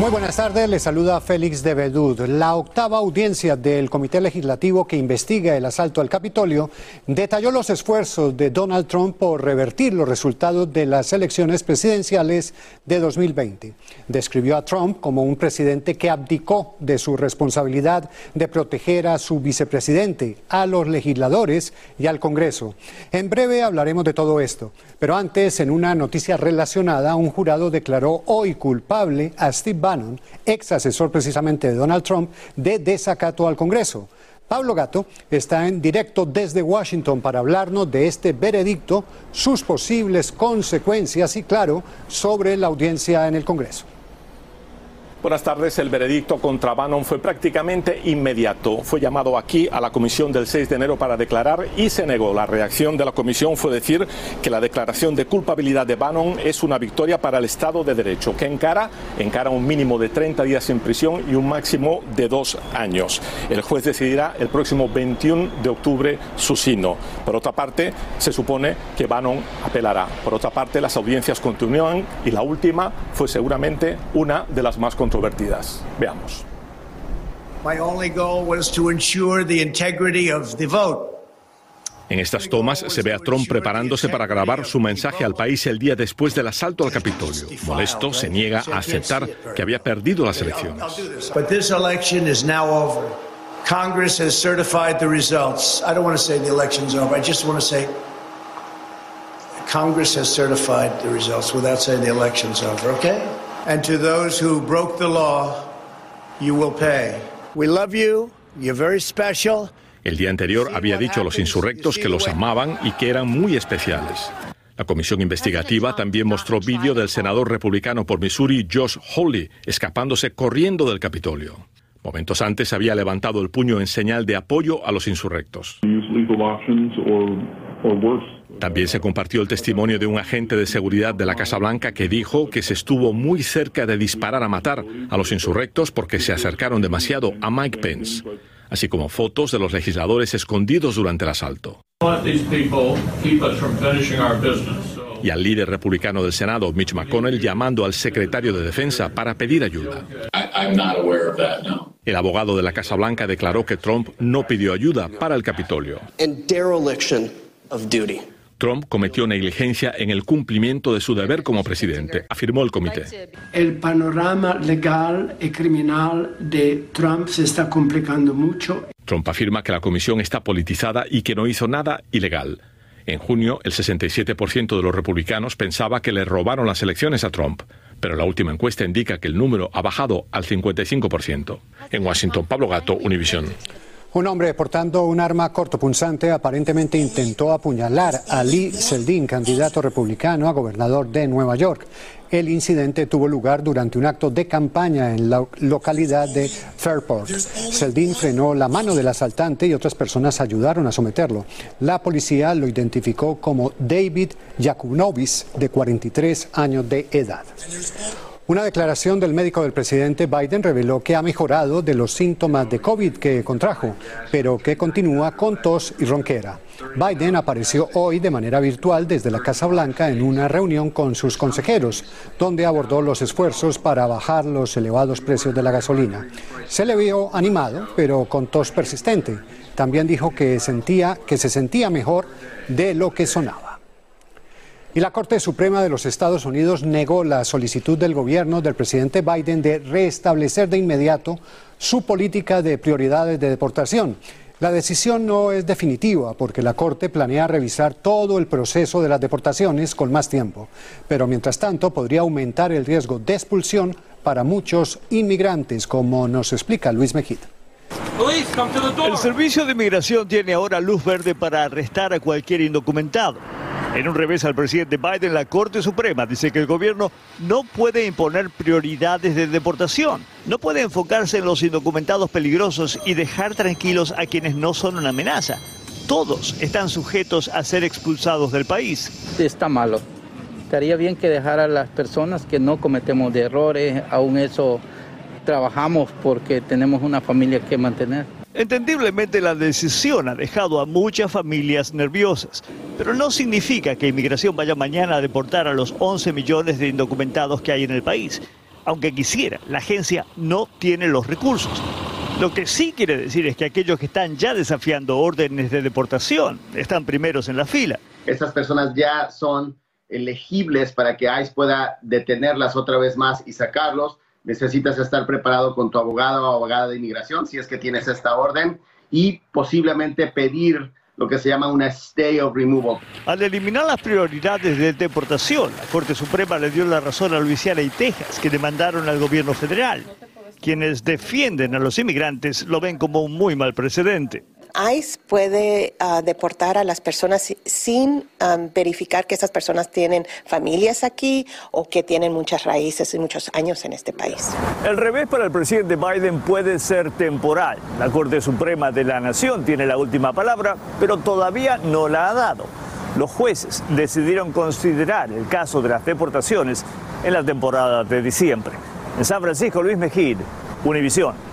Muy buenas tardes, le saluda Félix de Bedud. La octava audiencia del Comité Legislativo que investiga el asalto al Capitolio detalló los esfuerzos de Donald Trump por revertir los resultados de las elecciones presidenciales de 2020. Describió a Trump como un presidente que abdicó de su responsabilidad de proteger a su vicepresidente, a los legisladores y al Congreso. En breve hablaremos de todo esto, pero antes, en una noticia relacionada, un jurado declaró hoy culpable a Steve Bannon, ex asesor precisamente de Donald Trump, de desacato al Congreso. Pablo Gato está en directo desde Washington para hablarnos de este veredicto, sus posibles consecuencias y, claro, sobre la audiencia en el Congreso. Buenas tardes. El veredicto contra Bannon fue prácticamente inmediato. Fue llamado aquí a la comisión del 6 de enero para declarar y se negó. La reacción de la comisión fue decir que la declaración de culpabilidad de Bannon es una victoria para el Estado de Derecho, que encara, encara un mínimo de 30 días en prisión y un máximo de dos años. El juez decidirá el próximo 21 de octubre su sino. Por otra parte, se supone que Bannon apelará. Por otra parte, las audiencias continúan y la última fue seguramente una de las más controvertidas. Veamos. My only goal was to ensure the integrity of the vote. En estas tomas se ve a Trump preparándose para grabar su mensaje al país el día después del asalto al Capitolio. Molesto, se niega a aceptar que había perdido las elecciones. But this election is now over. Congress has certified the results. I don't want to say the election's over. I just want to say Congress has certified the results without saying the election's over, okay? And to those who broke the law, you will pay. We love you. You're very special. El día anterior había dicho a los insurrectos que los amaban y que eran muy especiales. La comisión investigativa también mostró vídeo del senador republicano por Missouri, Josh Hawley, escapándose corriendo del Capitolio. Momentos antes había levantado el puño en señal de apoyo a los insurrectos. También se compartió el testimonio de un agente de seguridad de la Casa Blanca que dijo que se estuvo muy cerca de disparar a matar a los insurrectos porque se acercaron demasiado a Mike Pence, así como fotos de los legisladores escondidos durante el asalto. Y al líder republicano del Senado, Mitch McConnell, llamando al secretario de Defensa para pedir ayuda. El abogado de la Casa Blanca declaró que Trump no pidió ayuda para el Capitolio. Trump cometió negligencia en el cumplimiento de su deber como presidente, afirmó el comité. El panorama legal y criminal de Trump se está complicando mucho. Trump afirma que la comisión está politizada y que no hizo nada ilegal. En junio, el 67% de los republicanos pensaba que le robaron las elecciones a Trump, pero la última encuesta indica que el número ha bajado al 55%. En Washington, Pablo Gato, Univisión. Un hombre portando un arma cortopunzante aparentemente intentó apuñalar a Lee Zeldin, candidato republicano a gobernador de Nueva York. El incidente tuvo lugar durante un acto de campaña en la localidad de Fairport. Zeldin frenó la mano del asaltante y otras personas ayudaron a someterlo. La policía lo identificó como David Yakunovis, de 43 años de edad. Una declaración del médico del presidente Biden reveló que ha mejorado de los síntomas de COVID que contrajo, pero que continúa con tos y ronquera. Biden apareció hoy de manera virtual desde la Casa Blanca en una reunión con sus consejeros, donde abordó los esfuerzos para bajar los elevados precios de la gasolina. Se le vio animado, pero con tos persistente. También dijo que sentía que se sentía mejor de lo que sonaba. Y la Corte Suprema de los Estados Unidos negó la solicitud del gobierno del presidente Biden de restablecer de inmediato su política de prioridades de deportación. La decisión no es definitiva porque la Corte planea revisar todo el proceso de las deportaciones con más tiempo, pero mientras tanto podría aumentar el riesgo de expulsión para muchos inmigrantes, como nos explica Luis Mejita. El Servicio de Inmigración tiene ahora luz verde para arrestar a cualquier indocumentado. En un revés al presidente Biden, la Corte Suprema dice que el gobierno no puede imponer prioridades de deportación, no puede enfocarse en los indocumentados peligrosos y dejar tranquilos a quienes no son una amenaza. Todos están sujetos a ser expulsados del país. Está malo. Estaría bien que dejara a las personas que no cometemos de errores, aún eso trabajamos porque tenemos una familia que mantener. Entendiblemente la decisión ha dejado a muchas familias nerviosas, pero no significa que inmigración vaya mañana a deportar a los 11 millones de indocumentados que hay en el país. Aunque quisiera, la agencia no tiene los recursos. Lo que sí quiere decir es que aquellos que están ya desafiando órdenes de deportación están primeros en la fila. Esas personas ya son elegibles para que ICE pueda detenerlas otra vez más y sacarlos necesitas estar preparado con tu abogado o abogada de inmigración si es que tienes esta orden y posiblemente pedir lo que se llama una stay of removal. Al eliminar las prioridades de deportación, la Corte Suprema le dio la razón a Luisiana y Texas, que demandaron al gobierno federal. Quienes defienden a los inmigrantes lo ven como un muy mal precedente. ICE puede ah, deportar a las personas sin verificar que esas personas tienen familias aquí o que tienen muchas raíces y muchos años en este país. El revés para el presidente Biden puede ser temporal. La Corte Suprema de la Nación tiene la última palabra, pero todavía no la ha dado. Los jueces decidieron considerar el caso de las deportaciones en la temporada de diciembre. En San Francisco, Luis Mejid, Univisión.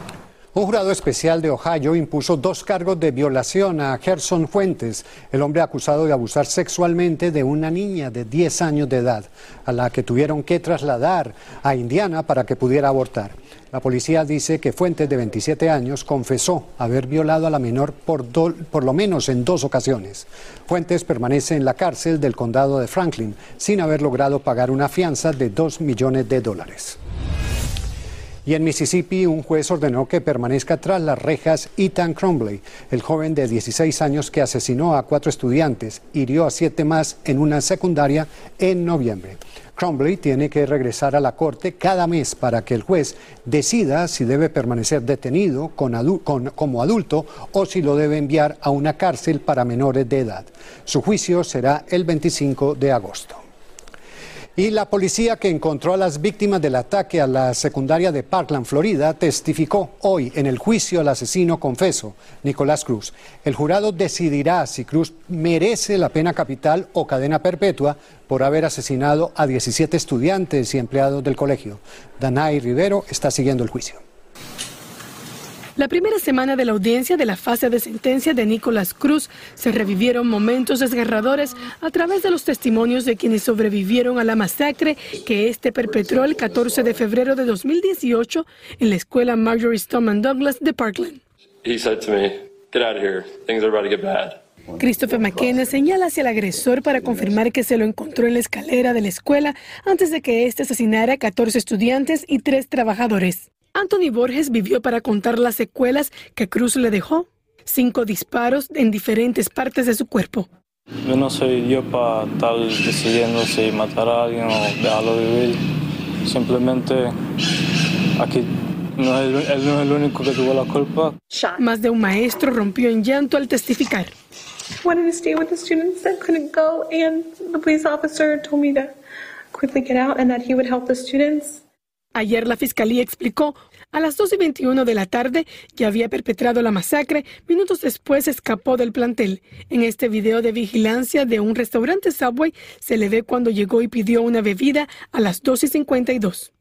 Un jurado especial de Ohio impuso dos cargos de violación a Gerson Fuentes, el hombre acusado de abusar sexualmente de una niña de 10 años de edad, a la que tuvieron que trasladar a Indiana para que pudiera abortar. La policía dice que Fuentes, de 27 años, confesó haber violado a la menor por, por lo menos en dos ocasiones. Fuentes permanece en la cárcel del condado de Franklin sin haber logrado pagar una fianza de 2 millones de dólares. Y en Mississippi, un juez ordenó que permanezca tras las rejas Ethan Crumbley, el joven de 16 años que asesinó a cuatro estudiantes, hirió a siete más en una secundaria en noviembre. Crumbley tiene que regresar a la corte cada mes para que el juez decida si debe permanecer detenido como adulto o si lo debe enviar a una cárcel para menores de edad. Su juicio será el 25 de agosto. Y la policía que encontró a las víctimas del ataque a la secundaria de Parkland, Florida, testificó hoy en el juicio al asesino confeso, Nicolás Cruz. El jurado decidirá si Cruz merece la pena capital o cadena perpetua por haber asesinado a 17 estudiantes y empleados del colegio. Danay Rivero está siguiendo el juicio. La primera semana de la audiencia de la fase de sentencia de Nicolás Cruz se revivieron momentos desgarradores a través de los testimonios de quienes sobrevivieron a la masacre que este perpetró el 14 de febrero de 2018 en la escuela Marjorie Stoneman Douglas de Parkland. Christopher McKenna señala hacia el agresor para confirmar que se lo encontró en la escalera de la escuela antes de que éste asesinara a 14 estudiantes y tres trabajadores. Anthony Borges vivió para contar las secuelas que Cruz le dejó. Cinco disparos en diferentes partes de su cuerpo. Yo no soy yo para estar decidiendo si matar a alguien o dejarlo vivir. Simplemente aquí no es, él no es el único que tuvo la culpa. Más de un maestro rompió en llanto al testificar. Wanted to stay with the students that couldn't go, and the police officer told me to quickly get out and that he would help the students. Ayer la fiscalía explicó a las 2 y 21 de la tarde que había perpetrado la masacre. Minutos después escapó del plantel. En este video de vigilancia de un restaurante Subway se le ve cuando llegó y pidió una bebida a las 2 y 52.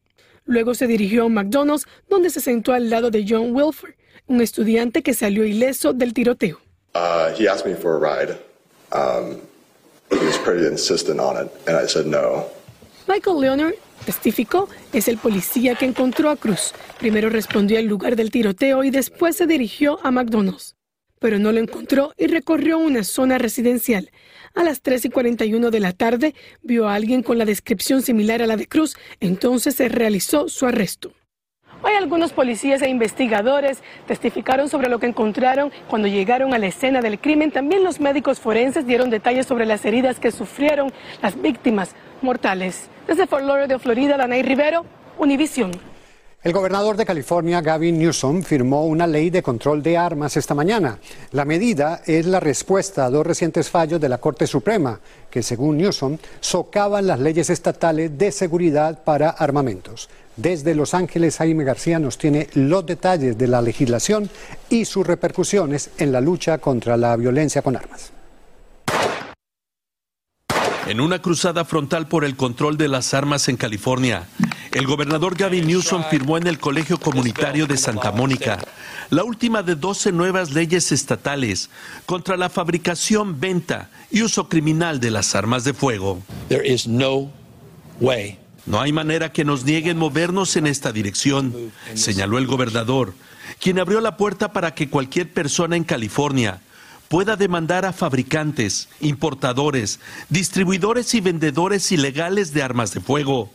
Luego se dirigió a un McDonald's donde se sentó al lado de John Wilford, un estudiante que salió ileso del tiroteo. Uh, he asked me for a ride. Um, he was pretty insistent on it, and I said no. Michael Leonard testificó, es el policía que encontró a Cruz. Primero respondió al lugar del tiroteo y después se dirigió a McDonald's. Pero no lo encontró y recorrió una zona residencial. A las 3 y 41 de la tarde vio a alguien con la descripción similar a la de Cruz, entonces se realizó su arresto. Hoy algunos policías e investigadores testificaron sobre lo que encontraron cuando llegaron a la escena del crimen. También los médicos forenses dieron detalles sobre las heridas que sufrieron las víctimas mortales. Desde Fort Lauderdale, Florida, Danay Rivero, Univision. El gobernador de California, Gavin Newsom, firmó una ley de control de armas esta mañana. La medida es la respuesta a dos recientes fallos de la Corte Suprema, que según Newsom socavan las leyes estatales de seguridad para armamentos. Desde Los Ángeles, Jaime García nos tiene los detalles de la legislación y sus repercusiones en la lucha contra la violencia con armas. En una cruzada frontal por el control de las armas en California, el gobernador Gavin Newsom firmó en el Colegio Comunitario de Santa Mónica la última de 12 nuevas leyes estatales contra la fabricación, venta y uso criminal de las armas de fuego. no No hay manera que nos nieguen movernos en esta dirección, señaló el gobernador, quien abrió la puerta para que cualquier persona en California pueda demandar a fabricantes, importadores, distribuidores y vendedores ilegales de armas de fuego,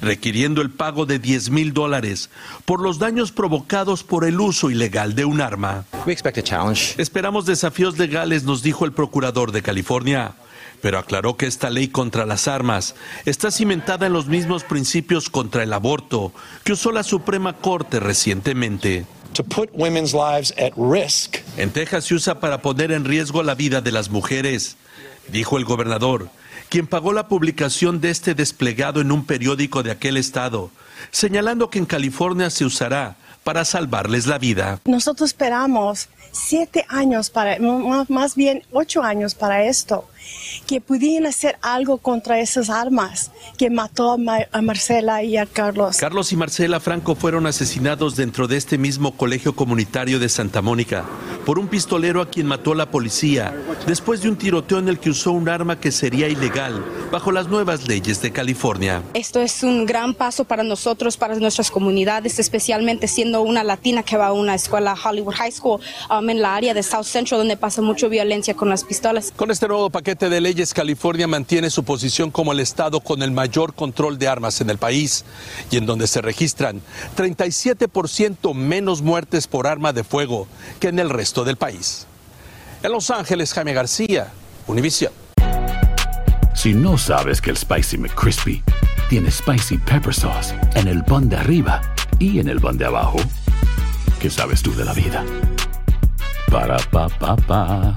requiriendo el pago de 10 mil dólares por los daños provocados por el uso ilegal de un arma. Esperamos desafíos legales, nos dijo el procurador de California pero aclaró que esta ley contra las armas está cimentada en los mismos principios contra el aborto que usó la Suprema Corte recientemente. En Texas se usa para poner en riesgo la vida de las mujeres, dijo el gobernador, quien pagó la publicación de este desplegado en un periódico de aquel estado, señalando que en California se usará para salvarles la vida. Nosotros esperamos siete años para, más bien ocho años para esto que pudieran hacer algo contra esas armas que mató a Marcela y a Carlos. Carlos y Marcela Franco fueron asesinados dentro de este mismo colegio comunitario de Santa Mónica por un pistolero a quien mató la policía después de un tiroteo en el que usó un arma que sería ilegal bajo las nuevas leyes de California. Esto es un gran paso para nosotros, para nuestras comunidades, especialmente siendo una latina que va a una escuela Hollywood High School um, en la área de South Central donde pasa mucha violencia con las pistolas. Con este nuevo paquete de leyes, California mantiene su posición como el estado con el mayor control de armas en el país y en donde se registran 37% menos muertes por arma de fuego que en el resto del país. En Los Ángeles, Jaime García, Univision. Si no sabes que el Spicy McCrispy tiene Spicy Pepper Sauce en el pan de arriba y en el pan de abajo, ¿qué sabes tú de la vida? Para, pa, pa, pa.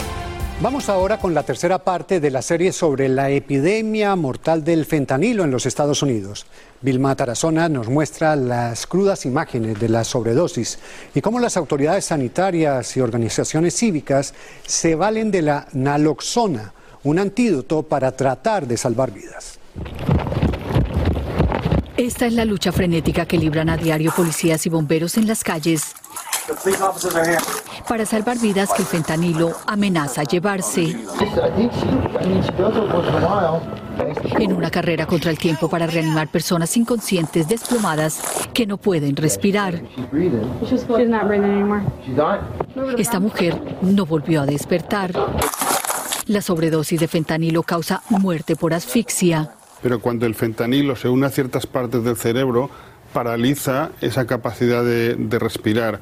Vamos ahora con la tercera parte de la serie sobre la epidemia mortal del fentanilo en los Estados Unidos. Vilma Tarazona nos muestra las crudas imágenes de la sobredosis y cómo las autoridades sanitarias y organizaciones cívicas se valen de la naloxona, un antídoto para tratar de salvar vidas. Esta es la lucha frenética que libran a diario policías y bomberos en las calles para salvar vidas que el fentanilo amenaza llevarse. En una carrera contra el tiempo para reanimar personas inconscientes desplomadas que no pueden respirar. Esta mujer no volvió a despertar. La sobredosis de fentanilo causa muerte por asfixia. Pero cuando el fentanilo se une a ciertas partes del cerebro, paraliza esa capacidad de, de respirar.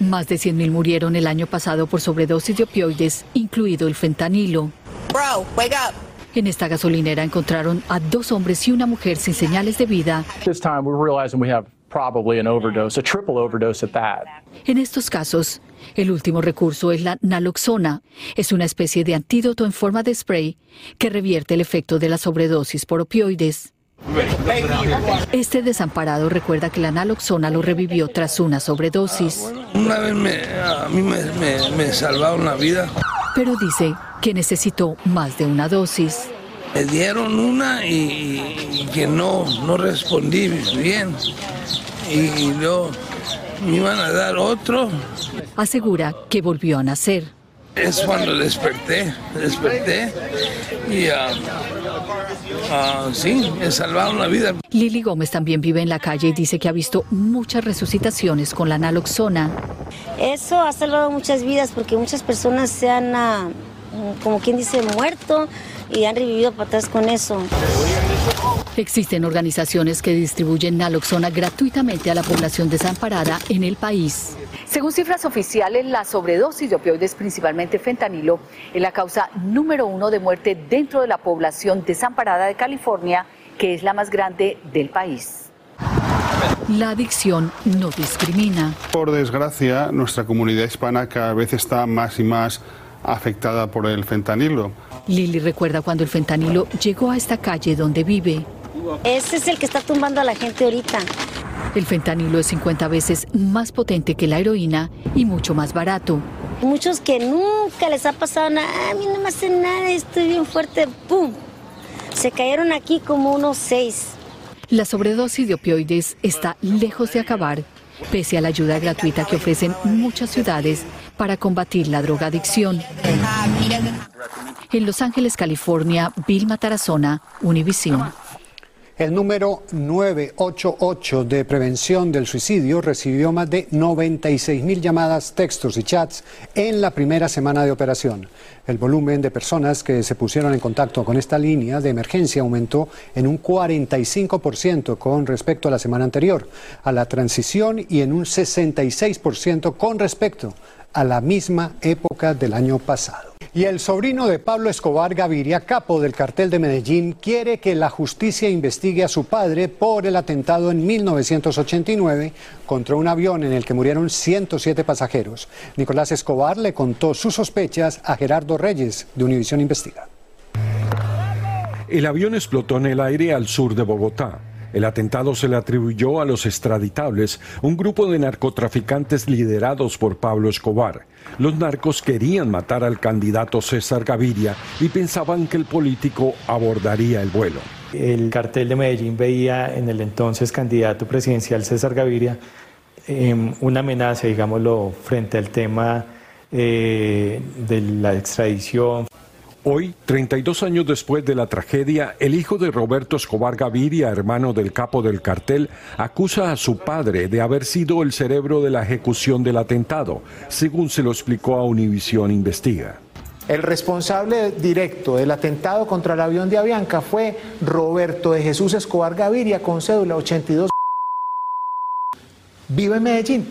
Más de 100.000 murieron el año pasado por sobredosis de opioides, incluido el fentanilo. Bro, wake up. En esta gasolinera encontraron a dos hombres y una mujer sin señales de vida. This time we're realizing we have probably an overdose, a triple overdose at that. En estos casos, el último recurso es la naloxona. Es una especie de antídoto en forma de spray que revierte el efecto de la sobredosis por opioides. Este desamparado recuerda que la naloxona lo revivió tras una sobredosis. Una vez me, a mí me, me, me salvaron la vida. Pero dice que necesitó más de una dosis. Me dieron una y, y que no, no respondí bien. Y luego me iban a dar otro. Asegura que volvió a nacer. Es cuando desperté, desperté y ah, sí, me salvaron la vida. Lili Gómez también vive en la calle y dice que ha visto muchas resucitaciones con la naloxona. Eso ha salvado muchas vidas porque muchas personas se han, ah, como quien dice, muerto y han revivido para atrás con eso. Existen organizaciones que distribuyen naloxona gratuitamente a la población desamparada en el país. Según cifras oficiales, la sobredosis de opioides, principalmente fentanilo, es la causa número uno de muerte dentro de la población desamparada de California, que es la más grande del país. La adicción no discrimina. Por desgracia, nuestra comunidad hispana cada vez está más y más afectada por el fentanilo. Lili recuerda cuando el fentanilo llegó a esta calle donde vive. Ese es el que está tumbando a la gente ahorita. El fentanilo es 50 veces más potente que la heroína y mucho más barato. Muchos que nunca les ha pasado nada, a mí no me hace nada, estoy bien fuerte, ¡pum! Se cayeron aquí como unos seis. La sobredosis de opioides está lejos de acabar, pese a la ayuda gratuita que ofrecen muchas ciudades para combatir la drogadicción. En Los Ángeles, California, Vilma Tarazona, Univisión. El número 988 de prevención del suicidio recibió más de 96 mil llamadas, textos y chats en la primera semana de operación. El volumen de personas que se pusieron en contacto con esta línea de emergencia aumentó en un 45% con respecto a la semana anterior, a la transición y en un 66% con respecto a la misma época del año pasado. Y el sobrino de Pablo Escobar Gaviria, capo del cartel de Medellín, quiere que la justicia investigue a su padre por el atentado en 1989 contra un avión en el que murieron 107 pasajeros. Nicolás Escobar le contó sus sospechas a Gerardo Reyes de Univisión Investiga. El avión explotó en el aire al sur de Bogotá. El atentado se le atribuyó a los extraditables, un grupo de narcotraficantes liderados por Pablo Escobar. Los narcos querían matar al candidato César Gaviria y pensaban que el político abordaría el vuelo. El cartel de Medellín veía en el entonces candidato presidencial César Gaviria eh, una amenaza, digámoslo, frente al tema eh, de la extradición. Hoy, 32 años después de la tragedia, el hijo de Roberto Escobar Gaviria, hermano del capo del cartel, acusa a su padre de haber sido el cerebro de la ejecución del atentado, según se lo explicó a Univisión Investiga. El responsable directo del atentado contra el avión de Avianca fue Roberto de Jesús Escobar Gaviria con cédula 82. Vive en Medellín,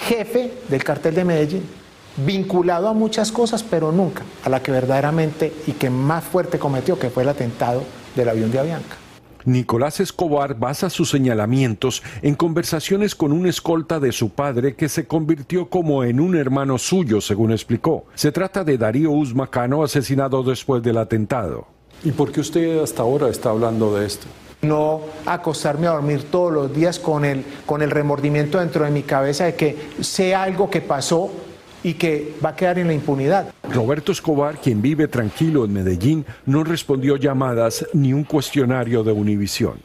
jefe del cartel de Medellín vinculado a muchas cosas, pero nunca a la que verdaderamente y que más fuerte cometió, que fue el atentado del avión de Avianca. Nicolás Escobar basa sus señalamientos en conversaciones con un escolta de su padre que se convirtió como en un hermano suyo, según explicó. Se trata de Darío Usmacano, asesinado después del atentado. ¿Y por qué usted hasta ahora está hablando de esto? No acostarme a dormir todos los días con el, con el remordimiento dentro de mi cabeza de que sé algo que pasó y que va a quedar en la impunidad. Roberto Escobar, quien vive tranquilo en Medellín, no respondió llamadas ni un cuestionario de Univisión.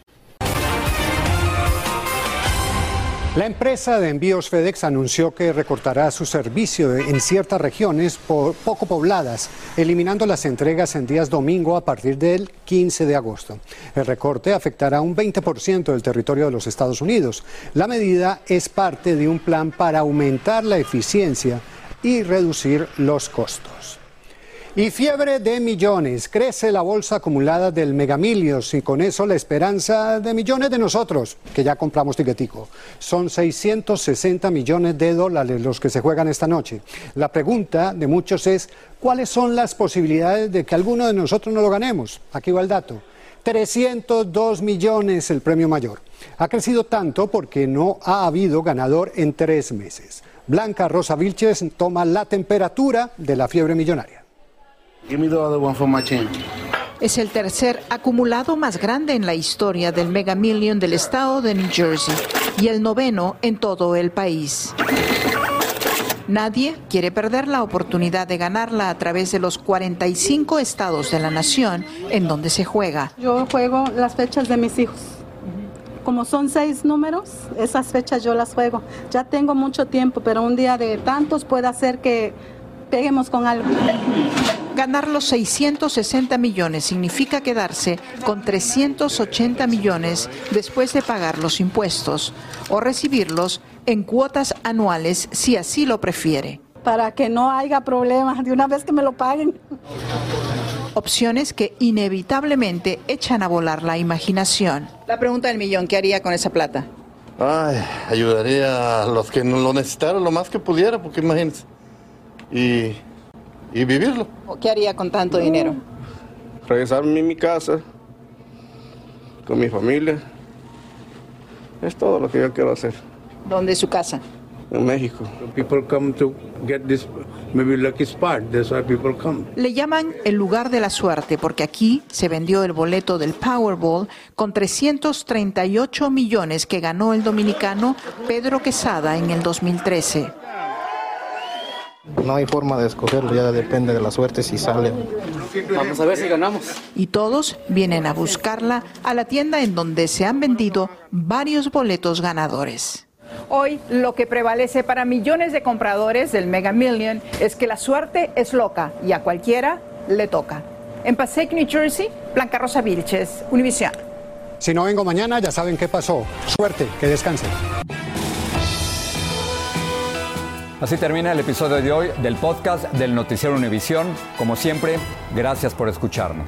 La empresa de envíos FedEx anunció que recortará su servicio en ciertas regiones poco pobladas, eliminando las entregas en días domingo a partir del 15 de agosto. El recorte afectará un 20% del territorio de los Estados Unidos. La medida es parte de un plan para aumentar la eficiencia y reducir los costos. Y fiebre de millones. Crece la bolsa acumulada del Megamilios y con eso la esperanza de millones de nosotros, que ya compramos tiquetico. Son 660 millones de dólares los que se juegan esta noche. La pregunta de muchos es, ¿cuáles son las posibilidades de que alguno de nosotros no lo ganemos? Aquí va el dato. 302 millones el premio mayor. Ha crecido tanto porque no ha habido ganador en tres meses. Blanca Rosa Vilches toma la temperatura de la fiebre millonaria. Es el tercer acumulado más grande en la historia del Mega Million del estado de New Jersey y el noveno en todo el país. Nadie quiere perder la oportunidad de ganarla a través de los 45 estados de la nación en donde se juega. Yo juego las fechas de mis hijos. Como son seis números, esas fechas yo las juego. Ya tengo mucho tiempo, pero un día de tantos puede hacer que peguemos con algo. Ganar los 660 millones significa quedarse con 380 millones después de pagar los impuestos o recibirlos en cuotas anuales si así lo prefiere. Para que no haya problemas de una vez que me lo paguen. Opciones que inevitablemente echan a volar la imaginación. La pregunta del millón, ¿qué haría con esa plata? Ay, ayudaría a los que lo necesitaran lo más que pudiera, porque imagínense. Y, y vivirlo. ¿Qué haría con tanto dinero? Regresarme a mi casa, con mi familia. Es todo lo que yo quiero hacer. ¿Dónde es su casa? En México. People come to get this maybe lucky spot. That's why people come. Le llaman el lugar de la suerte porque aquí se vendió el boleto del Powerball con 338 millones que ganó el dominicano Pedro Quesada en el 2013. No hay forma de escogerlo, ya depende de la suerte si sale. Vamos a ver si ganamos. Y todos vienen a buscarla a la tienda en donde se han vendido varios boletos ganadores. Hoy lo que prevalece para millones de compradores del Mega Million es que la suerte es loca y a cualquiera le toca. En Passaic, New Jersey, Blanca Rosa Vilches, Univisión. Si no vengo mañana, ya saben qué pasó. Suerte, que descansen. Así termina el episodio de hoy del podcast del Noticiero Univisión. Como siempre, gracias por escucharnos.